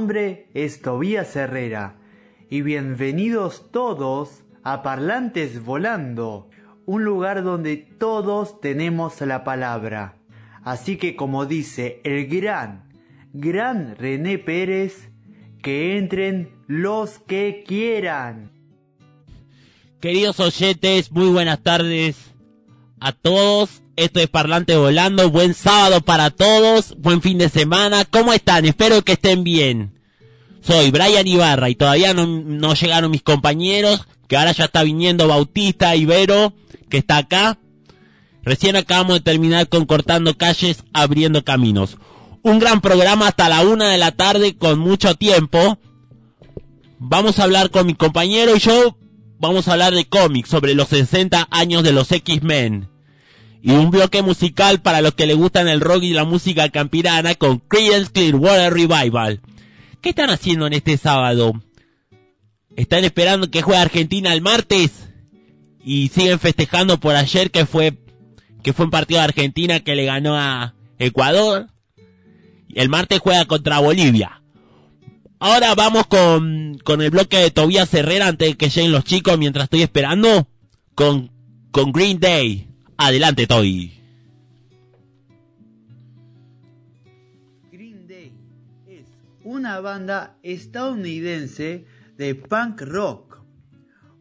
nombre es Tobías Herrera y bienvenidos todos a Parlantes Volando, un lugar donde todos tenemos la palabra. Así que como dice el gran, gran René Pérez, que entren los que quieran. Queridos oyentes, muy buenas tardes a todos. Esto es Parlante Volando. Buen sábado para todos. Buen fin de semana. ¿Cómo están? Espero que estén bien. Soy Brian Ibarra y todavía no, llegaron mis compañeros. Que ahora ya está viniendo Bautista Ibero, que está acá. Recién acabamos de terminar con Cortando Calles, Abriendo Caminos. Un gran programa hasta la una de la tarde con mucho tiempo. Vamos a hablar con mi compañero y yo. Vamos a hablar de cómics sobre los 60 años de los X-Men y un bloque musical para los que le gustan el rock y la música campirana con Creedence Clearwater Revival. ¿Qué están haciendo en este sábado? ¿Están esperando que juegue Argentina el martes? Y siguen festejando por ayer que fue que fue un partido de Argentina que le ganó a Ecuador. El martes juega contra Bolivia. Ahora vamos con, con el bloque de Tobias Herrera antes de que lleguen los chicos mientras estoy esperando. Con, con Green Day. Adelante, Toy. Green Day es una banda estadounidense de punk rock,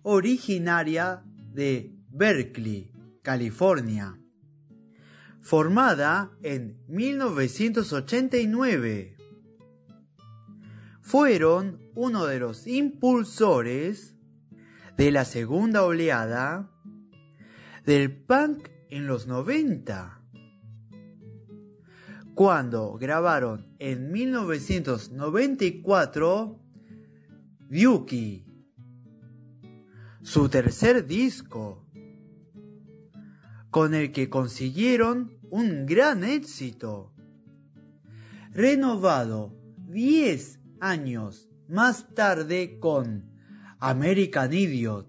originaria de Berkeley, California, formada en 1989. Fueron uno de los impulsores de la segunda oleada del punk en los 90. Cuando grabaron en 1994 Yuki, su tercer disco, con el que consiguieron un gran éxito. Renovado 10 años más tarde con American Idiot.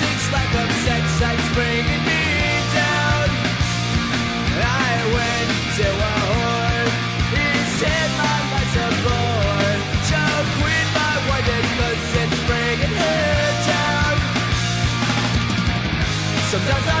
Does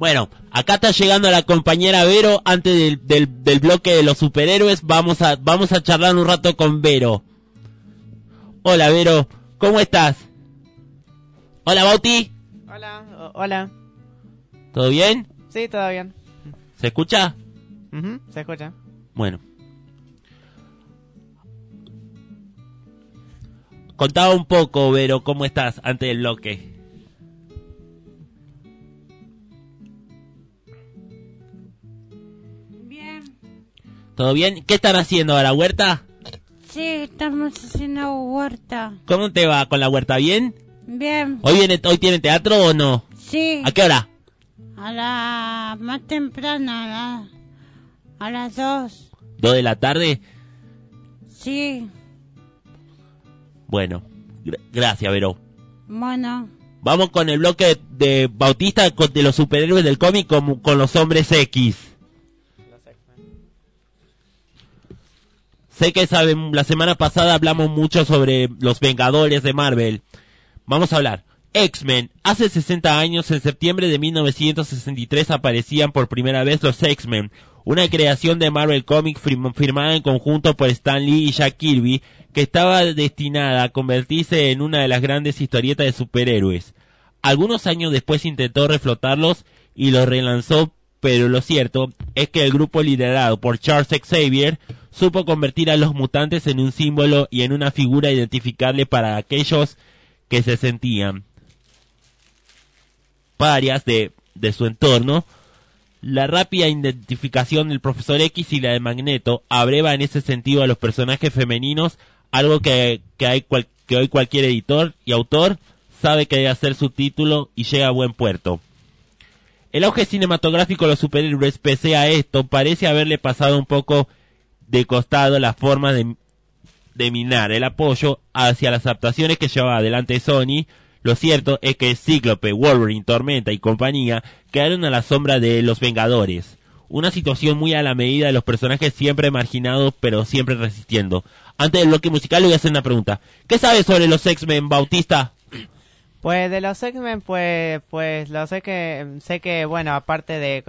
Bueno, acá está llegando la compañera Vero. Antes del, del, del bloque de los superhéroes, vamos a, vamos a charlar un rato con Vero. Hola Vero, ¿cómo estás? Hola Bauti, Hola, hola. ¿todo bien? Sí, todo bien. ¿Se escucha? Se escucha. Bueno. Contaba un poco, Vero, ¿cómo estás antes del bloque? ¿Todo bien? ¿Qué están haciendo a la huerta? Sí, estamos haciendo huerta. ¿Cómo te va con la huerta? ¿Bien? Bien. ¿Hoy, viene, hoy tiene teatro o no? Sí. ¿A qué hora? A la más temprana, a, la- a las dos. ¿Dos de la tarde? Sí. Bueno, gra- gracias, Vero. Bueno. Vamos con el bloque de Bautista de los superhéroes del cómic con, con los hombres X. Sé que saben, la semana pasada hablamos mucho sobre los Vengadores de Marvel. Vamos a hablar. X-Men. Hace 60 años, en septiembre de 1963, aparecían por primera vez los X-Men, una creación de Marvel Comics firm- firmada en conjunto por Stan Lee y Jack Kirby, que estaba destinada a convertirse en una de las grandes historietas de superhéroes. Algunos años después intentó reflotarlos y los relanzó, pero lo cierto es que el grupo liderado por Charles Xavier supo convertir a los mutantes en un símbolo y en una figura identificable para aquellos que se sentían parias de, de su entorno. La rápida identificación del profesor X y la de Magneto abreva en ese sentido a los personajes femeninos, algo que, que, hay cual- que hoy cualquier editor y autor sabe que debe hacer su título y llega a buen puerto. El auge cinematográfico de los superhéroes, pese a esto, parece haberle pasado un poco de costado la forma de, minar el apoyo hacia las adaptaciones que llevaba adelante Sony. Lo cierto es que Cíclope, Wolverine, Tormenta y compañía quedaron a la sombra de los Vengadores. Una situación muy a la medida de los personajes siempre marginados pero siempre resistiendo. Antes del bloque musical le voy a hacer una pregunta. ¿Qué sabes sobre los X-Men, Bautista? Pues de los X-Men, pues, pues lo sé que, sé que, bueno, aparte de,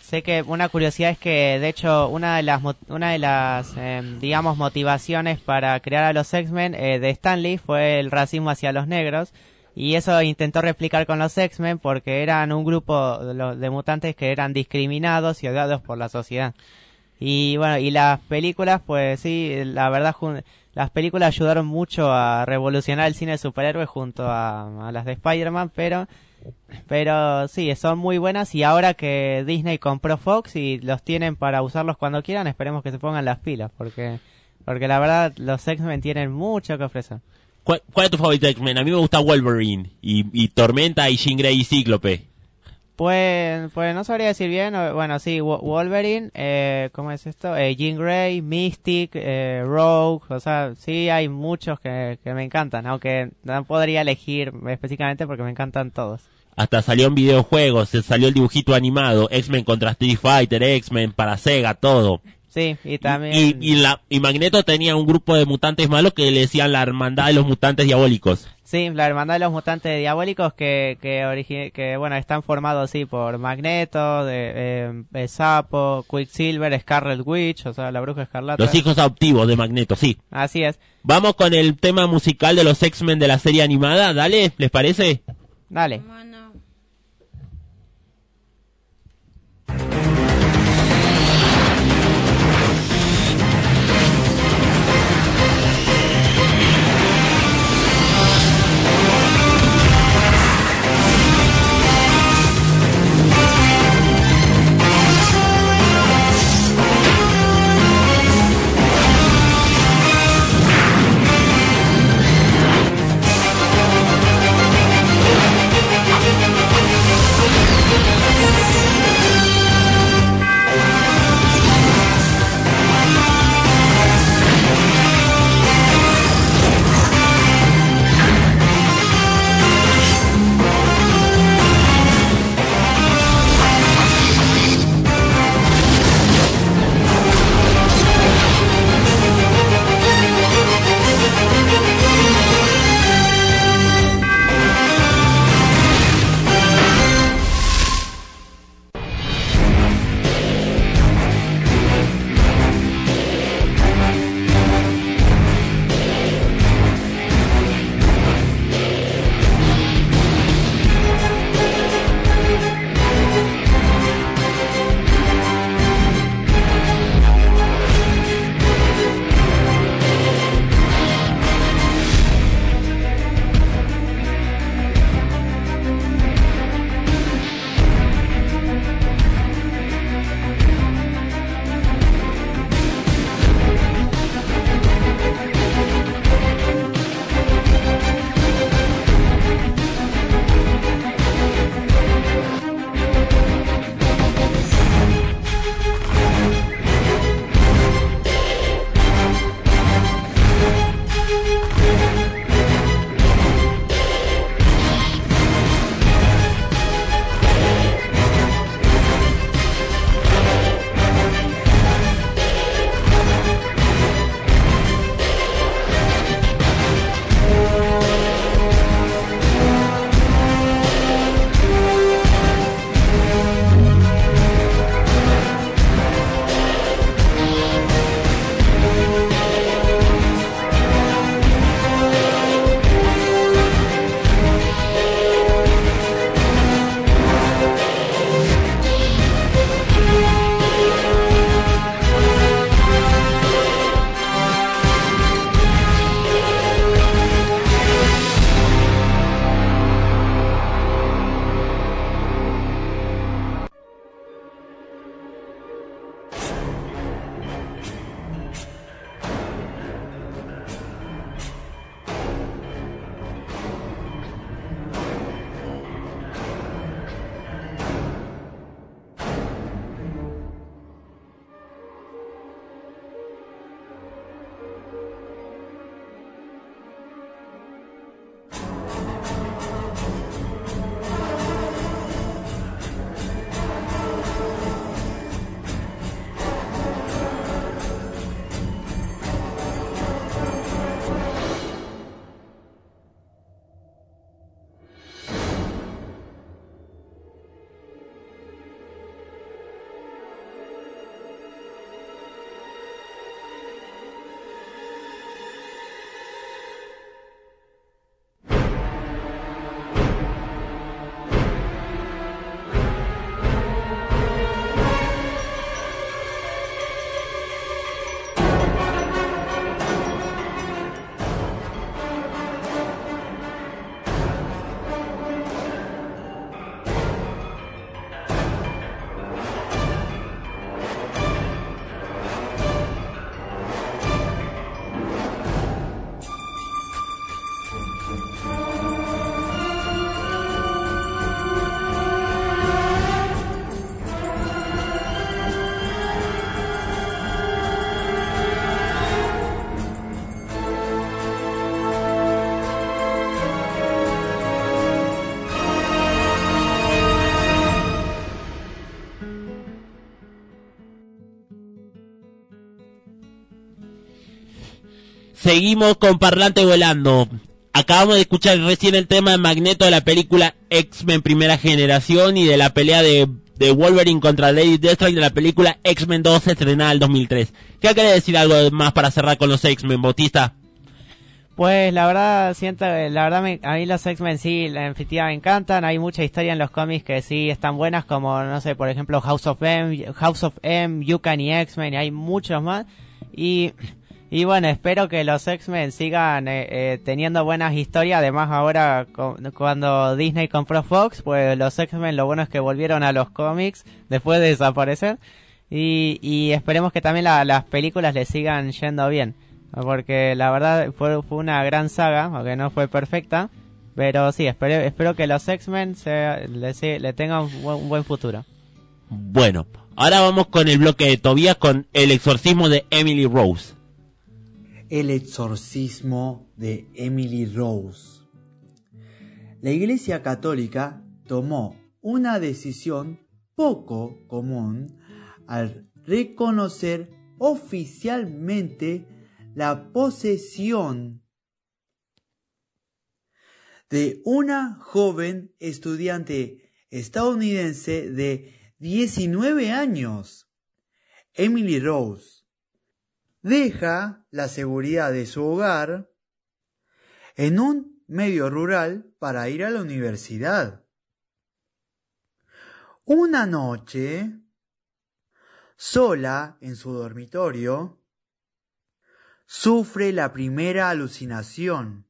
sé que una curiosidad es que, de hecho, una de las, una de las, em, digamos, motivaciones para crear a los X-Men eh, de Stanley fue el racismo hacia los negros. Y eso intentó replicar con los X-Men porque eran un grupo de, mutantes que eran discriminados y odiados por la sociedad. Y bueno, y las películas, pues sí, la verdad, las películas ayudaron mucho a revolucionar el cine de superhéroes junto a, las de Spider-Man, pero, pero sí, son muy buenas y ahora que Disney compró Fox y los tienen para usarlos cuando quieran, esperemos que se pongan las pilas, porque, porque la verdad los X-Men tienen mucho que ofrecer. ¿Cuál, es tu favorito X-Men? A mí me gusta Wolverine y, y Tormenta y Jean y Cíclope. Pues, pues no sabría decir bien. Bueno, sí, Wo- Wolverine, eh, ¿cómo es esto? Eh, Jean Grey, Mystic, eh, Rogue, o sea, sí hay muchos que, que me encantan, aunque no podría elegir específicamente porque me encantan todos. Hasta salió en videojuegos, se salió el dibujito animado, X-Men contra Street Fighter, X-Men para Sega, todo. Sí, y también... Y, y, la, y Magneto tenía un grupo de mutantes malos que le decían la hermandad de los mutantes diabólicos. Sí, la hermandad de los mutantes diabólicos que, que, origi- que bueno, están formados, sí, por Magneto, de, eh, eh, Sapo, Quicksilver, Scarlet Witch, o sea, la bruja escarlata. Los hijos adoptivos de Magneto, sí. Así es. Vamos con el tema musical de los X-Men de la serie animada, dale, ¿les parece? Dale. Bueno. Seguimos con Parlante Volando. Acabamos de escuchar recién el tema de Magneto de la película X-Men Primera Generación y de la pelea de, Wolverine contra Lady Deathstroke de la película X-Men 2 estrenada en 2003. ¿Qué quiere decir algo más para cerrar con los X-Men, Bautista? Pues la verdad, siento, la verdad me- a mí los X-Men sí, la efectiva me encantan, hay mucha historia en los cómics que sí están buenas, como no sé, por ejemplo House of M, House of M, Yukon y X-Men, y hay muchos más, y, y bueno, espero que los X-Men sigan eh, eh, teniendo buenas historias, además ahora cuando Disney compró Fox, pues los X-Men lo bueno es que volvieron a los cómics después de desaparecer, y, esperemos que también la- las películas le sigan yendo bien. Porque la verdad fue, fue una gran saga, aunque no fue perfecta. Pero sí, espero, espero que los X-Men le, le tengan un buen, un buen futuro. Bueno, ahora vamos con el bloque de Tobías con el exorcismo de Emily Rose. El exorcismo de Emily Rose. La Iglesia Católica tomó una decisión poco común al reconocer oficialmente la posesión de una joven estudiante estadounidense de 19 años, Emily Rose deja la seguridad de su hogar en un medio rural para ir a la universidad. Una noche, sola en su dormitorio, sufre la primera alucinación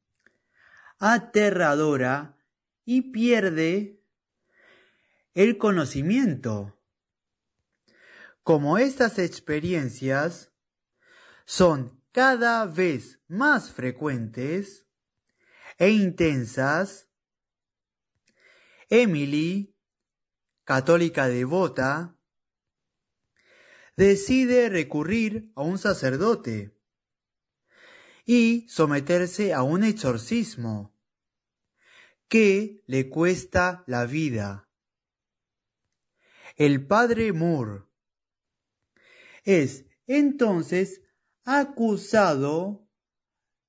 aterradora y pierde el conocimiento. Como estas experiencias son cada vez más frecuentes e intensas, Emily, católica devota, decide recurrir a un sacerdote y someterse a un exorcismo que le cuesta la vida. El padre Moore es entonces acusado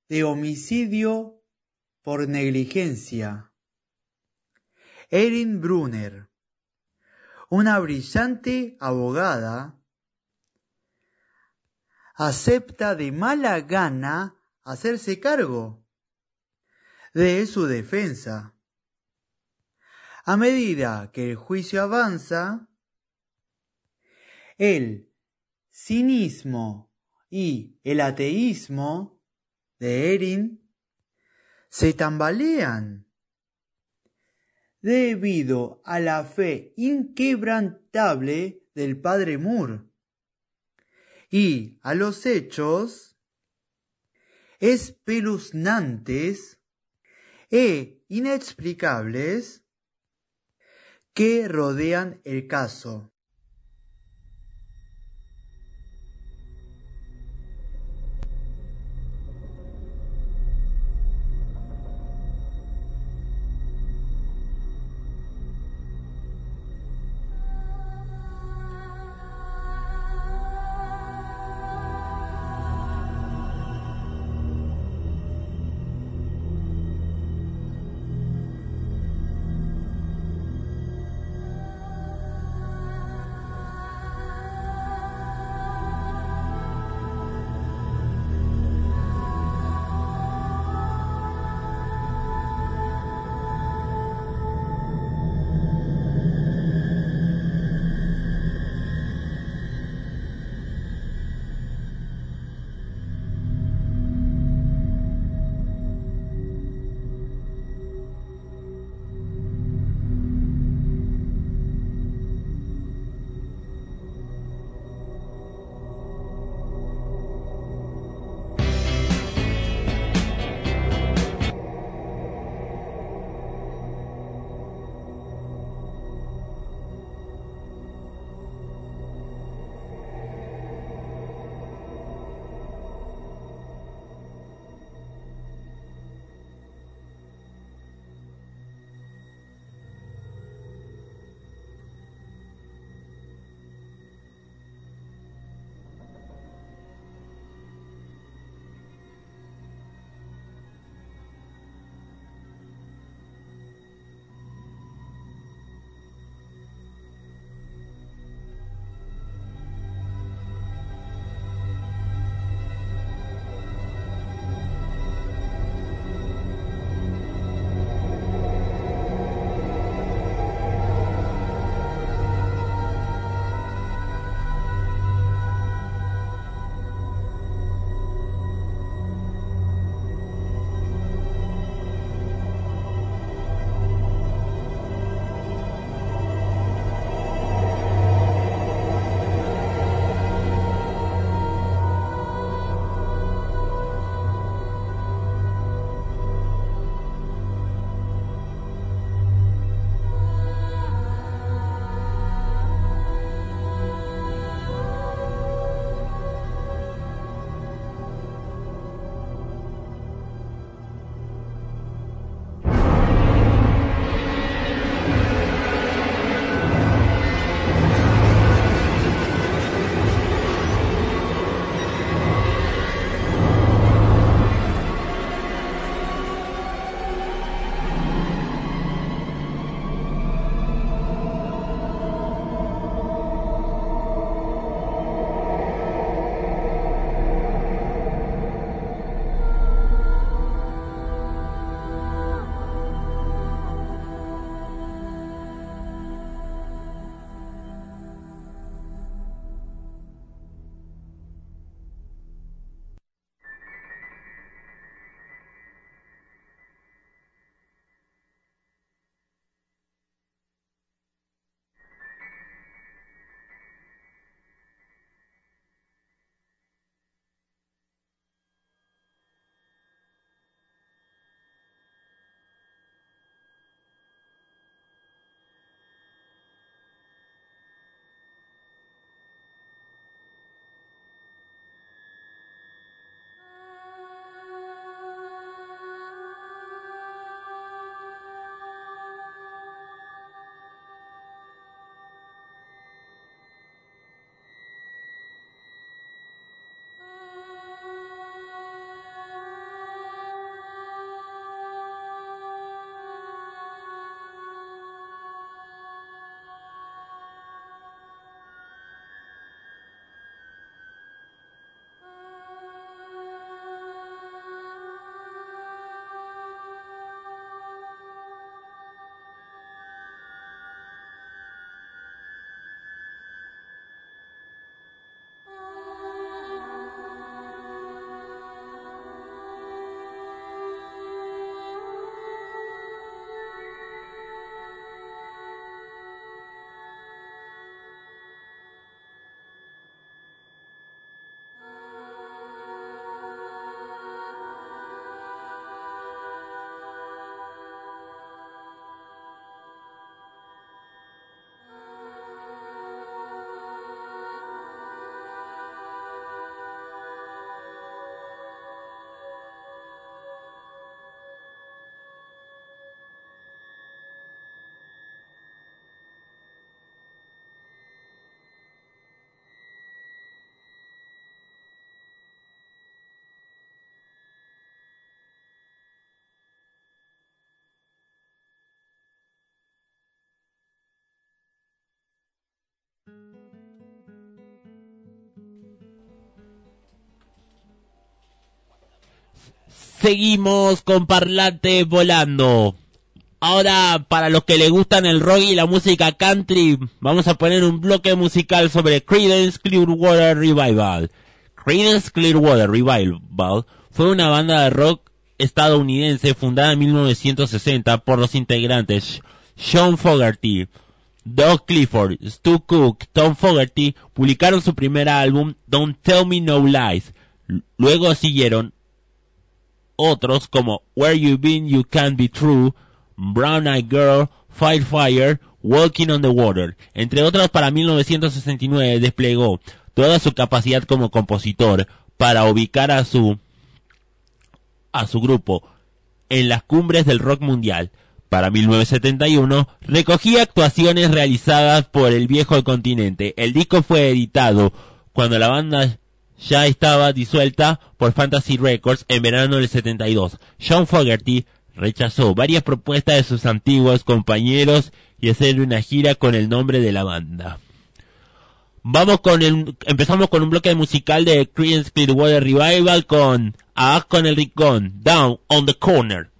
de homicidio por negligencia. Erin Brunner, una brillante abogada, acepta de mala gana hacerse cargo de su defensa. A medida que el juicio avanza, el cinismo y el ateísmo de Erin se tambalean debido a la fe inquebrantable del padre Moore y a los hechos espeluznantes e inexplicables que rodean el caso. Seguimos con Parlante volando. Ahora, para los que les gustan el rock y la música country, vamos a poner un bloque musical sobre Creedence Clearwater Revival. Creedence Clearwater Revival fue una banda de rock estadounidense fundada en 1960 por los integrantes John Fogerty, Doug Clifford, Stu Cook, Tom Fogerty publicaron su primer álbum Don't Tell Me No Lies. Luego siguieron otros como Where You Been You Can't Be True, Brown Eyed Girl, Fire Fire, Walking on the Water. Entre otros, para 1969 desplegó toda su capacidad como compositor para ubicar a su a su grupo en las cumbres del rock mundial. Para 1971 recogía actuaciones realizadas por el viejo continente. El disco fue editado cuando la banda ya estaba disuelta por Fantasy Records en verano del 72. John Fogerty rechazó varias propuestas de sus antiguos compañeros y hacer una gira con el nombre de la banda. Vamos con el, empezamos con un bloque musical de Creedence Clearwater Revival con A con el Ricón, Down on the Corner.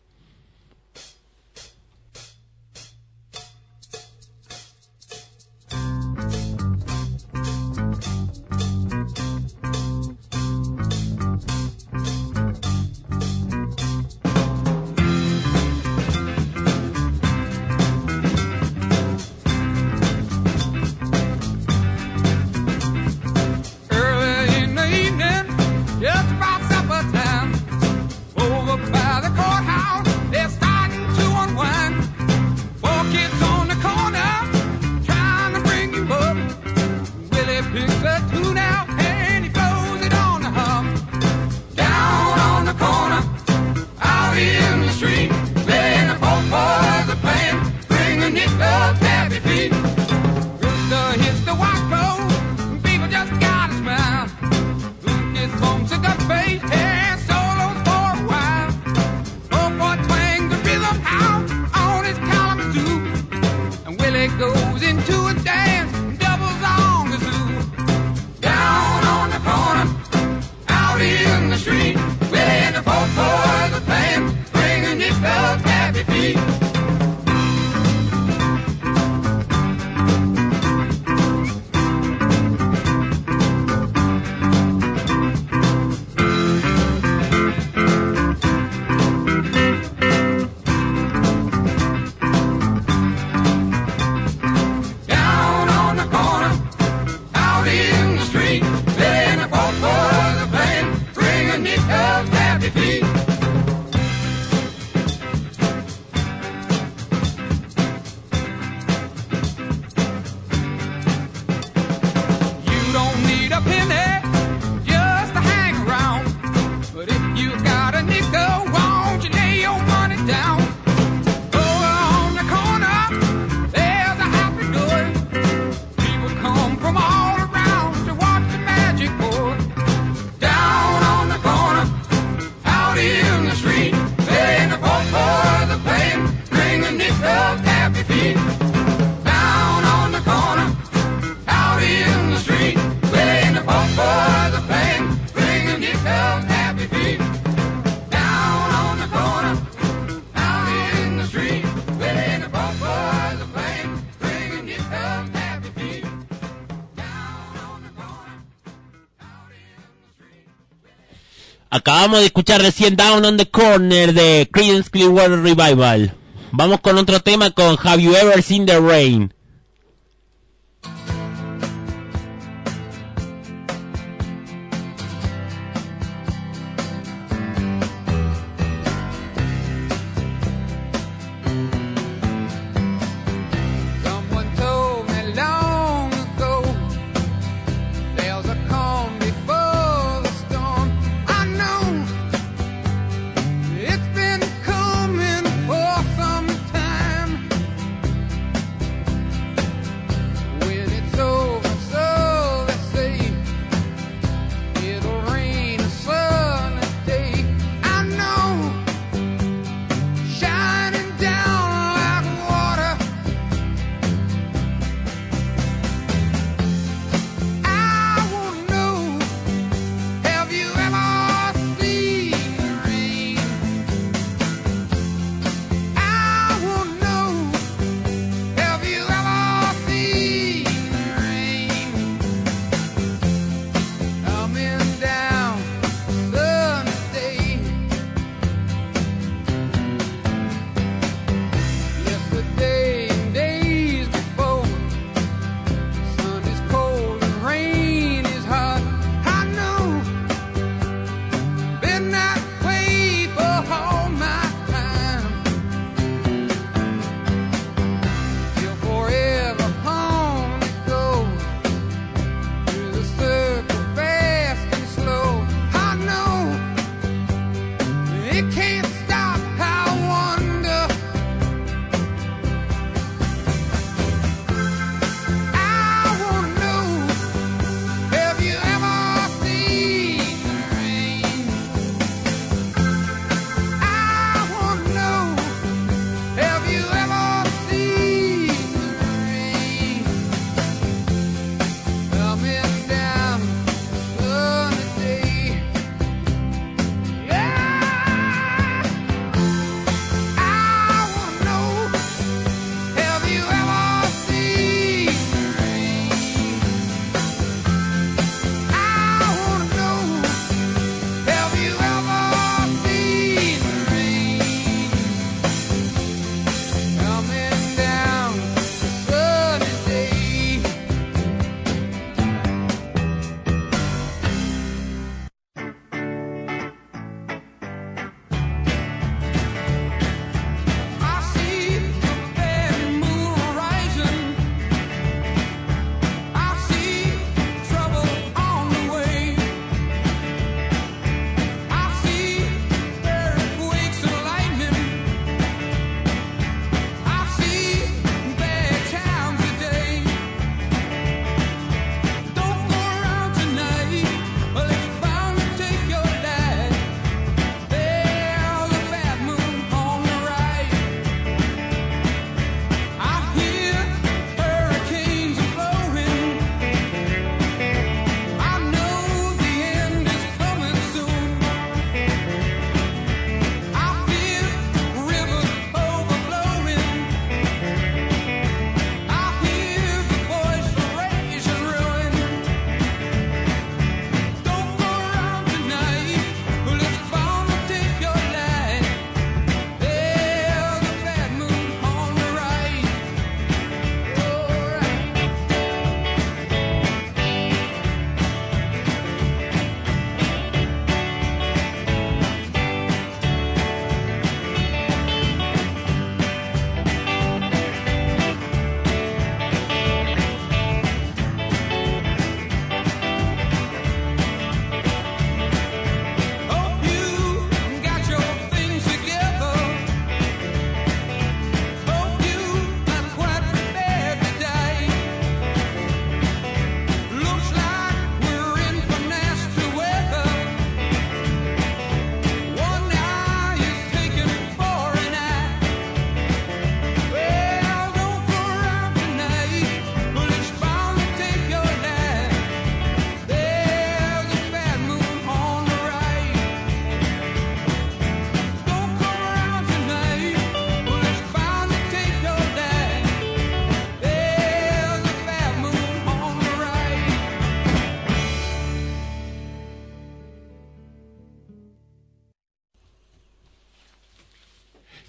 Acabamos de escuchar recién Down on the Corner de Creedence Clearwater Revival. Vamos con otro tema con Have You Ever Seen the Rain?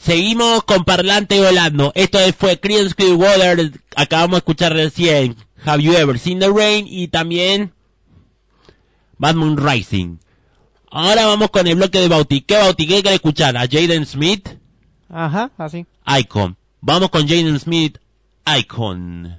Seguimos con Parlante Volando. Esto fue Creedence Clearwater. Acabamos de escuchar recién Have You Ever Seen the Rain y también Bad Moon Rising. Ahora vamos con el bloque de Bauti. ¿Qué Bauti? ¿Qué quiere escuchar? ¿A Jaden Smith? Ajá, así. Icon. Vamos con Jaden Smith. Icon.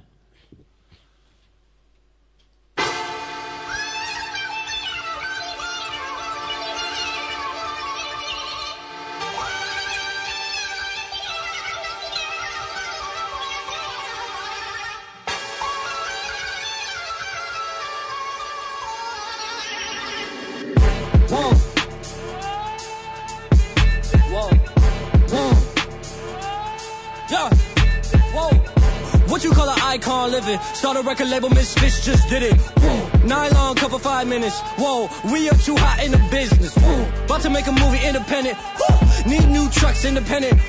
Start a record label, Misfits just did it. Whoa. Nylon cover five minutes. Whoa. We up too hot in the business. About to make a movie independent. Need new trucks independent.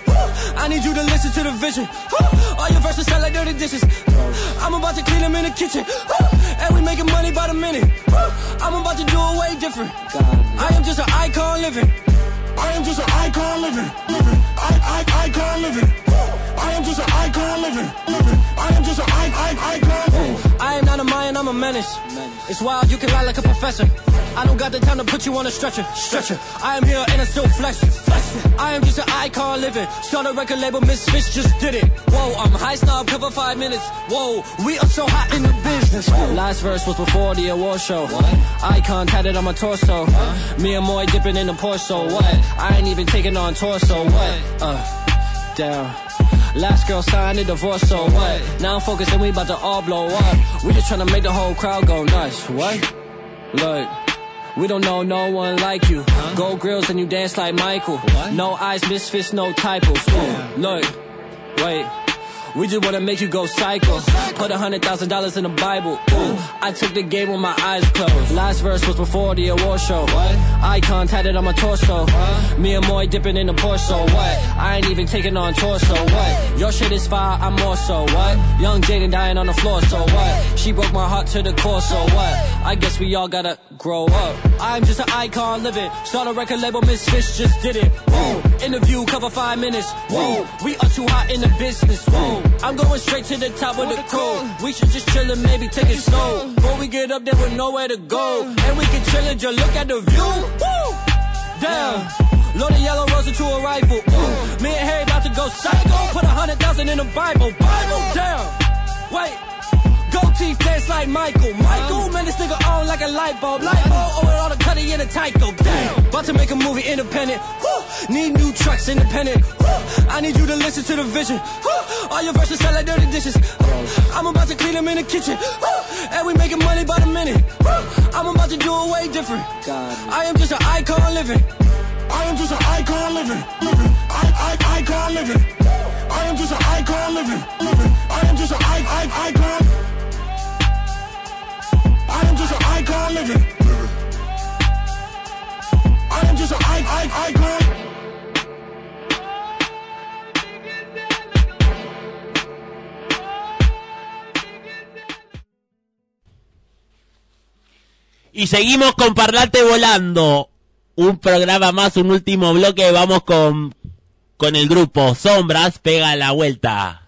I need you to listen to the vision. All your verses sound like dirty dishes. I'm about to clean them in the kitchen. And we making money by the minute. I'm about to do it way different. I am just an icon living. I am just an icon living. living. I, I, icon living. I am just an icon living. living. I am just an icon. I am not a Mayan, I'm a menace. It's wild, you can lie like a professor. I don't got the time to put you on a stretcher. Stretcher. I am here and I still flex. flex. I am just an icon living. Start a record label, Miss Fish just did it. Whoa, I'm high snob, cover five minutes. Whoa, we are so hot in the business. Last verse was before the award show. Icon tatted on my torso. Me and Moy dipping in the Porto. What? I ain't even taking on torso. What? Uh, down. Last girl signed a divorce, so what? Now I'm focused and we about to all blow up. We just tryna make the whole crowd go nuts. What? Look. We don't know no one like you. Gold grills and you dance like Michael. No eyes, misfits, no typos. Ooh, Look, wait. We just wanna make you go psycho. Put a hundred thousand dollars in the Bible. Ooh, I took the game with my eyes closed. Last verse was before the award show. Icon tatted on my torso. Me and Moy dipping in the Porsche. What? I ain't even taking on torso. What? Your shit is fire, I'm more so. What? Young Jaden dying on the floor. So what? She broke my heart to the core. So what? I guess we all gotta grow up. I'm just an icon living. Start a record label, Misfits just did it. Whoa. Interview cover five minutes. Whoa. We are too hot in the business. Whoa. I'm going straight to the top of the crew. We should just chill and maybe take it slow. Before we get up there with nowhere to go. And we can chill and just look at the view. Woo! Damn. Load a yellow rose into a rifle. Ooh. Me and Harry about to go psycho. Put a hundred thousand in the Bible. Bible. Damn. Wait. Gold teeth dance like Michael. Michael, man, this nigga on like a light bulb. Light bulb oh, over all the cutty in a Tyco. Damn. About to make a movie independent. Woo. Need new trucks independent. Woo. I need you to listen to the vision. Woo. All your verses sound like dirty dishes. I'm about to clean them in the kitchen. And we making money by the minute. I'm about to do it way different. I am just an icon living. I am just an icon living. living. I, I, icon living. I am just an icon living. living. I am just an I, I, icon. Y seguimos con Parlante Volando. Un programa más, un último bloque. Vamos con, con el grupo Sombras. Pega la vuelta.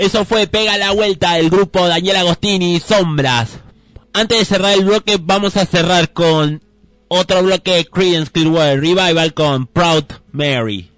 Eso fue Pega la Vuelta del grupo Daniel Agostini Sombras. Antes de cerrar el bloque, vamos a cerrar con otro bloque de Creedence Clearwater Revival con Proud Mary.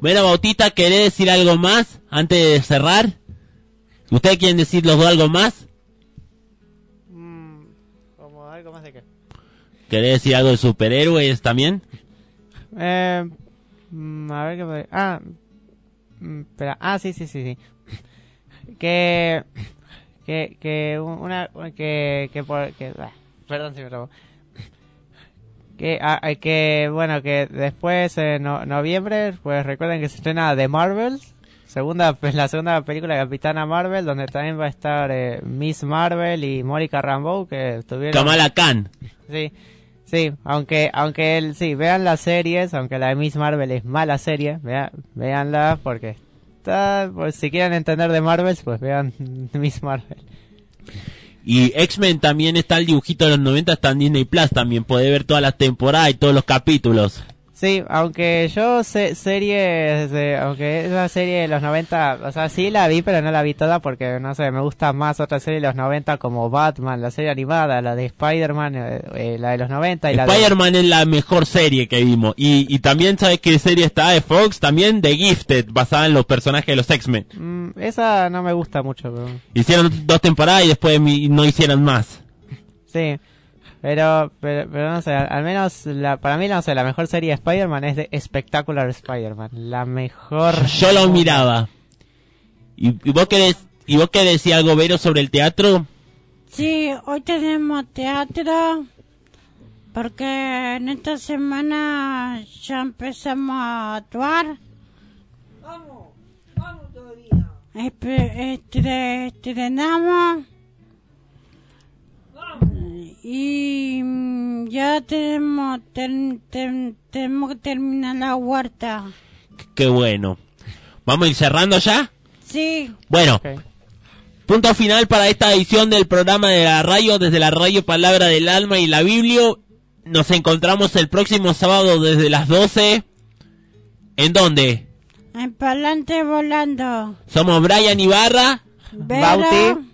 Bueno, Bautista, ¿querés decir algo más antes de cerrar? ¿Ustedes quieren decir los dos algo más? Mm, como algo más de qué. ¿Querés decir algo de superhéroes también? Eh, mm, a ver qué puede- Ah, mm, espera. Ah, sí, sí, sí, sí. que que que un- una que que por que perdón si me trabo. Que, ah, ah, que bueno que después en no- noviembre pues recuerden que se estrena The Marvels segunda pues la segunda película de Capitana Marvel donde también va a estar eh, Miss Marvel y Mónica Rambeau que estuvieron Kamala Khan. Sí, sí, aunque, aunque el, sí, vean las series, aunque la de Miss Marvel es mala serie, vea, véanla porque está, pues si quieren entender de Marvels, pues vean Miss Marvel. Y X-Men también está el dibujito de los 90, está en Disney Plus también. Puede ver todas las temporadas y todos los capítulos. Sí, aunque yo sé series, de, aunque esa serie de los 90, o sea, sí la vi, pero no la vi toda porque, no sé, me gusta más otra serie de los 90 como Batman, la serie animada, la de Spider-Man, eh, eh, la de los 90 y la de... Spider-Man es la mejor serie que vimos. Y, y también, ¿sabes qué serie está de Fox? También The Gifted, basada en los personajes de los X-Men. Mm, esa no me gusta mucho, pero... Hicieron dos temporadas y después no hicieron más. Sí, pero, pero, pero no sé, al, menos la, para mí, no sé, la mejor serie de Spider-Man es de Spectacular Spider-Man. La mejor. Yo lo miraba. Y, y vos querés, ¿Y vos qué decías algo, Vero, sobre el teatro? Sí, hoy tenemos teatro porque en esta semana ya empezamos a actuar. Vamos, vamos todavía. Estre- estrenamos. Y mm, ya tenemos, ter- ter- tenemos que terminar la huerta. Qué bueno. ¿Vamos a ir cerrando ya? Sí, Bueno, punto final para esta edición del programa de la radio, desde la radio Palabra del Alma y la Biblia. Nos encontramos el próximo sábado desde las 12. ¿En dónde? en pa'lante volando. Somos Brian Ibarra. Vero, Bauti.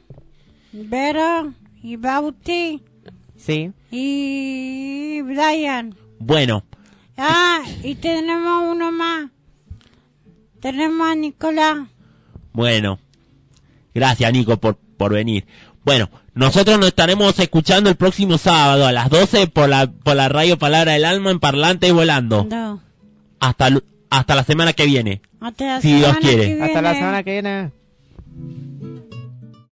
Vero y Bauti Sí. y Brian. Bueno, Ah, y tenemos uno más. Tenemos a Nicolás. bueno. Gracias, Nico, por, por venir. Bueno, nosotros nos estaremos escuchando el próximo sábado a las 12 por la, por la radio Palabra del Alma en Parlante Volando. No. Hasta, lu- hasta la semana que viene. Hasta la Si Dios quiere. que Hasta la semana que viene.